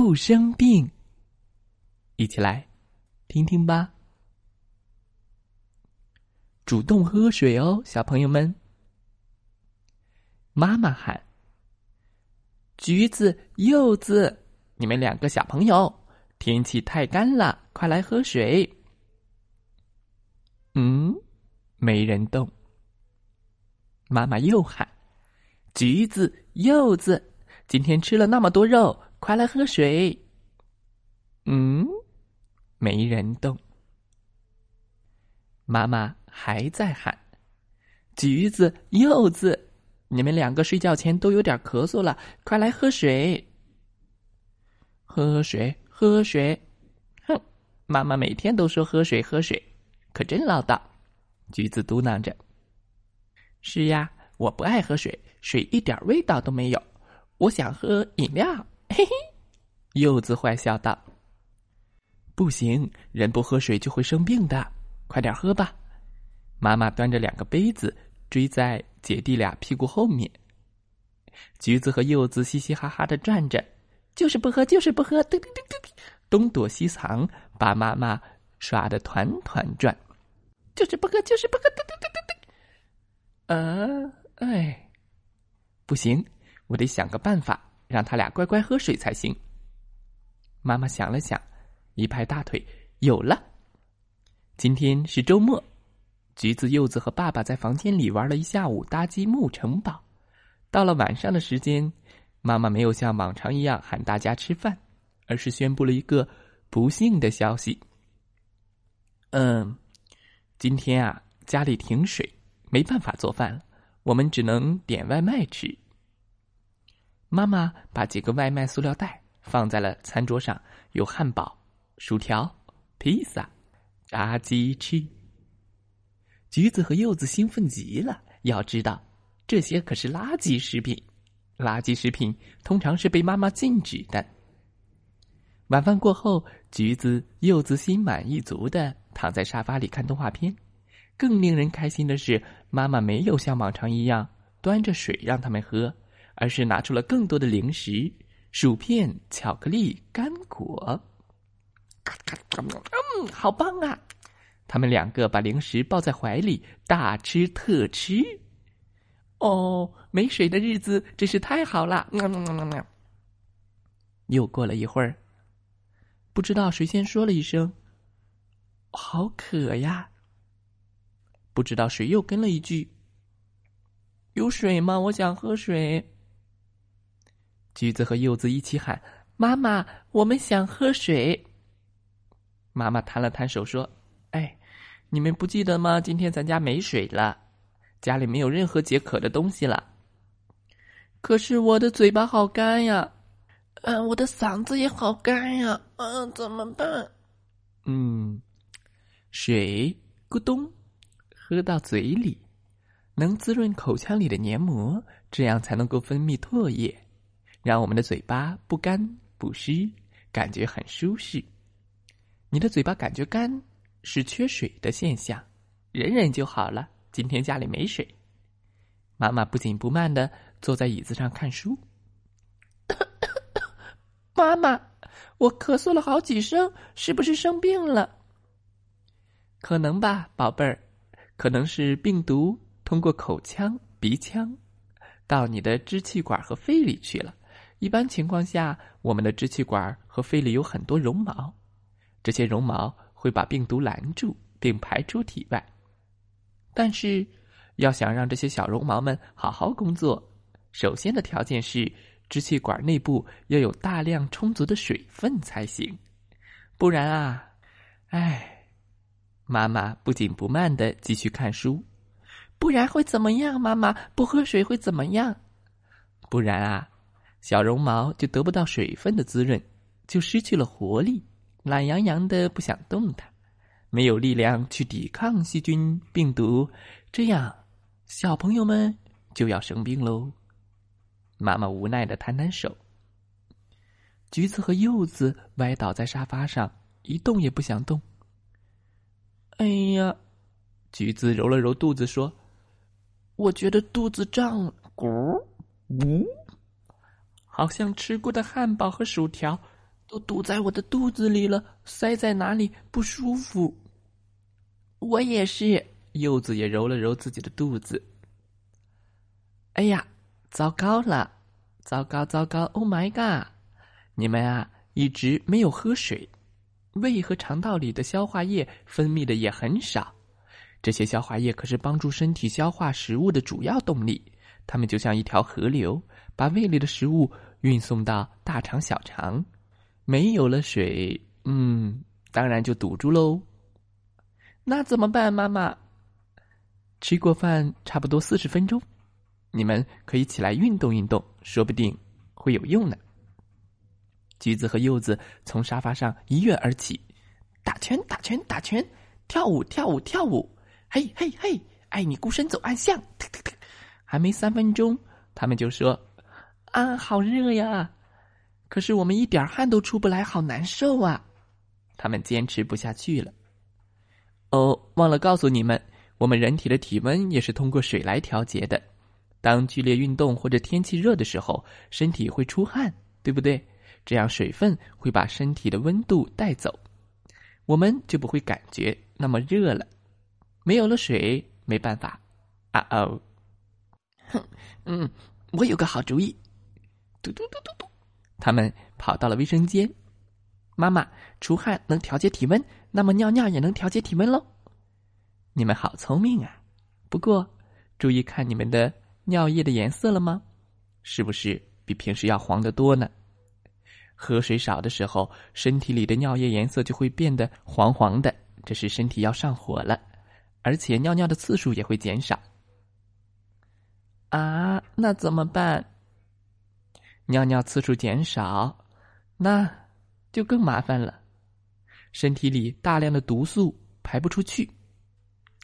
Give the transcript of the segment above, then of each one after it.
不生病，一起来听听吧。主动喝水哦，小朋友们。妈妈喊：“橘子、柚子，你们两个小朋友，天气太干了，快来喝水。”嗯，没人动。妈妈又喊：“橘子、柚子，今天吃了那么多肉。”快来喝水！嗯，没人动。妈妈还在喊：“橘子、柚子，你们两个睡觉前都有点咳嗽了，快来喝水！”喝水，喝水！哼，妈妈每天都说喝水，喝水，可真唠叨。橘子嘟囔着：“是呀，我不爱喝水，水一点味道都没有，我想喝饮料。”嘿嘿，柚子坏笑道：“不行，人不喝水就会生病的，快点喝吧。”妈妈端着两个杯子追在姐弟俩屁股后面。橘子和柚子嘻嘻哈哈的转着，就是不喝，就是不喝，噔噔噔噔，东躲西藏，把妈妈耍的团团转。就是不喝，就是不喝，噔噔噔噔噔。啊，哎，不行，我得想个办法。让他俩乖乖喝水才行。妈妈想了想，一拍大腿，有了。今天是周末，橘子、柚子和爸爸在房间里玩了一下午搭积木城堡。到了晚上的时间，妈妈没有像往常一样喊大家吃饭，而是宣布了一个不幸的消息。嗯，今天啊，家里停水，没办法做饭，我们只能点外卖吃。妈妈把几个外卖塑料袋放在了餐桌上，有汉堡、薯条、披萨、炸鸡翅。橘子和柚子兴奋极了，要知道这些可是垃圾食品，垃圾食品通常是被妈妈禁止的。晚饭过后，橘子、柚子心满意足的躺在沙发里看动画片。更令人开心的是，妈妈没有像往常一样端着水让他们喝。而是拿出了更多的零食、薯片、巧克力、干果。嗯，好棒啊！他们两个把零食抱在怀里，大吃特吃。哦，没水的日子真是太好了！喵喵喵喵。又过了一会儿，不知道谁先说了一声：“好渴呀！”不知道谁又跟了一句：“有水吗？我想喝水。”橘子和柚子一起喊：“妈妈，我们想喝水。”妈妈摊了摊手说：“哎，你们不记得吗？今天咱家没水了，家里没有任何解渴的东西了。可是我的嘴巴好干呀，嗯，我的嗓子也好干呀，嗯，怎么办？嗯，水咕咚，喝到嘴里，能滋润口腔里的黏膜，这样才能够分泌唾液。”让我们的嘴巴不干不湿，感觉很舒适。你的嘴巴感觉干，是缺水的现象，忍忍就好了。今天家里没水，妈妈不紧不慢的坐在椅子上看书。妈妈，我咳嗽了好几声，是不是生病了？可能吧，宝贝儿，可能是病毒通过口腔、鼻腔到你的支气管和肺里去了。一般情况下，我们的支气管和肺里有很多绒毛，这些绒毛会把病毒拦住并排出体外。但是，要想让这些小绒毛们好好工作，首先的条件是支气管内部要有大量充足的水分才行。不然啊，哎，妈妈不紧不慢的继续看书。不然会怎么样？妈妈不喝水会怎么样？不然啊。小绒毛就得不到水分的滋润，就失去了活力，懒洋洋的不想动弹，没有力量去抵抗细菌病毒，这样小朋友们就要生病喽。妈妈无奈的摊摊手。橘子和柚子歪倒在沙发上，一动也不想动。哎呀，橘子揉了揉肚子说：“我觉得肚子胀，咕呜，好像吃过的汉堡和薯条。”都堵在我的肚子里了，塞在哪里不舒服。我也是，柚子也揉了揉自己的肚子。哎呀，糟糕了，糟糕糟糕！Oh my god！你们啊，一直没有喝水，胃和肠道里的消化液分泌的也很少。这些消化液可是帮助身体消化食物的主要动力，它们就像一条河流，把胃里的食物运送到大肠、小肠。没有了水，嗯，当然就堵住喽。那怎么办，妈妈？吃过饭差不多四十分钟，你们可以起来运动运动，说不定会有用呢。橘子和柚子从沙发上一跃而起，打拳打拳打拳，跳舞跳舞跳舞，嘿嘿嘿，爱你孤身走暗巷，还没三分钟，他们就说：“啊，好热呀！”可是我们一点汗都出不来，好难受啊！他们坚持不下去了。哦，忘了告诉你们，我们人体的体温也是通过水来调节的。当剧烈运动或者天气热的时候，身体会出汗，对不对？这样水分会把身体的温度带走，我们就不会感觉那么热了。没有了水，没办法。啊哦，哼，嗯，我有个好主意。嘟嘟嘟嘟嘟。他们跑到了卫生间。妈妈，出汗能调节体温，那么尿尿也能调节体温喽。你们好聪明啊！不过，注意看你们的尿液的颜色了吗？是不是比平时要黄得多呢？喝水少的时候，身体里的尿液颜色就会变得黄黄的，这是身体要上火了，而且尿尿的次数也会减少。啊，那怎么办？尿尿次数减少，那就更麻烦了。身体里大量的毒素排不出去，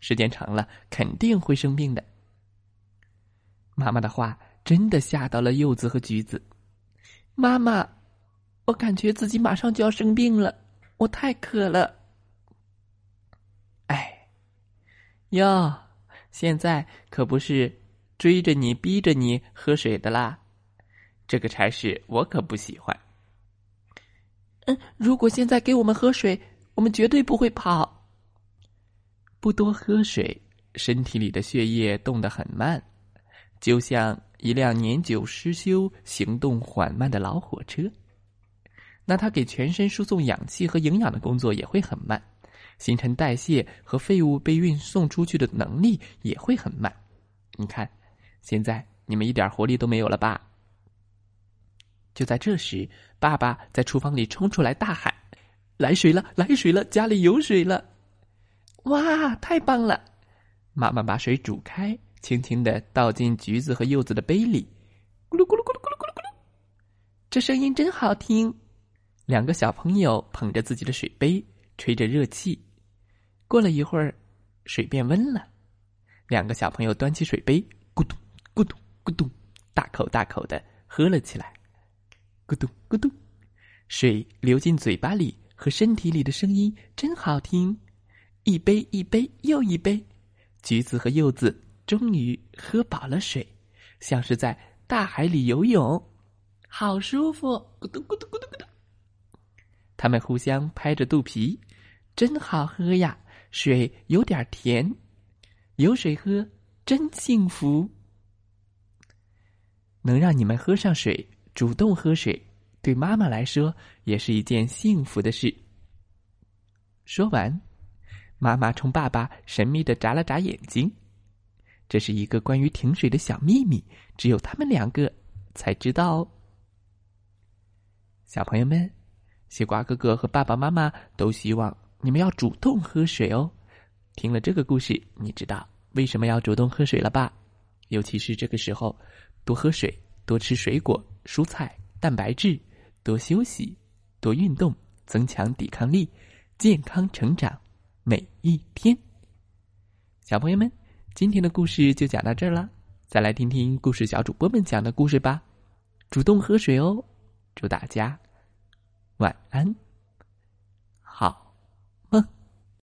时间长了肯定会生病的。妈妈的话真的吓到了柚子和橘子。妈妈，我感觉自己马上就要生病了，我太渴了。哎，哟，现在可不是追着你、逼着你喝水的啦。这个差事我可不喜欢。嗯，如果现在给我们喝水，我们绝对不会跑。不多喝水，身体里的血液动得很慢，就像一辆年久失修、行动缓慢的老火车。那它给全身输送氧气和营养的工作也会很慢，新陈代谢和废物被运送出去的能力也会很慢。你看，现在你们一点活力都没有了吧？就在这时，爸爸在厨房里冲出来大喊：“来水了，来水了，家里有水了！”哇，太棒了！妈妈把水煮开，轻轻的倒进橘子和柚子的杯里，咕噜咕噜咕噜咕噜咕噜咕噜，这声音真好听。两个小朋友捧着自己的水杯，吹着热气。过了一会儿，水变温了，两个小朋友端起水杯，咕咚咕咚咕咚，大口大口的喝了起来。咕咚咕咚，水流进嘴巴里和身体里的声音真好听。一杯一杯又一杯，橘子和柚子终于喝饱了水，像是在大海里游泳，好舒服。咕咚咕咚咕咚咕咚，他们互相拍着肚皮，真好喝呀！水有点甜，有水喝真幸福。能让你们喝上水。主动喝水，对妈妈来说也是一件幸福的事。说完，妈妈冲爸爸神秘的眨了眨眼睛。这是一个关于停水的小秘密，只有他们两个才知道哦。小朋友们，西瓜哥哥和爸爸妈妈都希望你们要主动喝水哦。听了这个故事，你知道为什么要主动喝水了吧？尤其是这个时候，多喝水，多吃水果。蔬菜、蛋白质，多休息，多运动，增强抵抗力，健康成长每一天。小朋友们，今天的故事就讲到这儿了，再来听听故事小主播们讲的故事吧。主动喝水哦，祝大家晚安。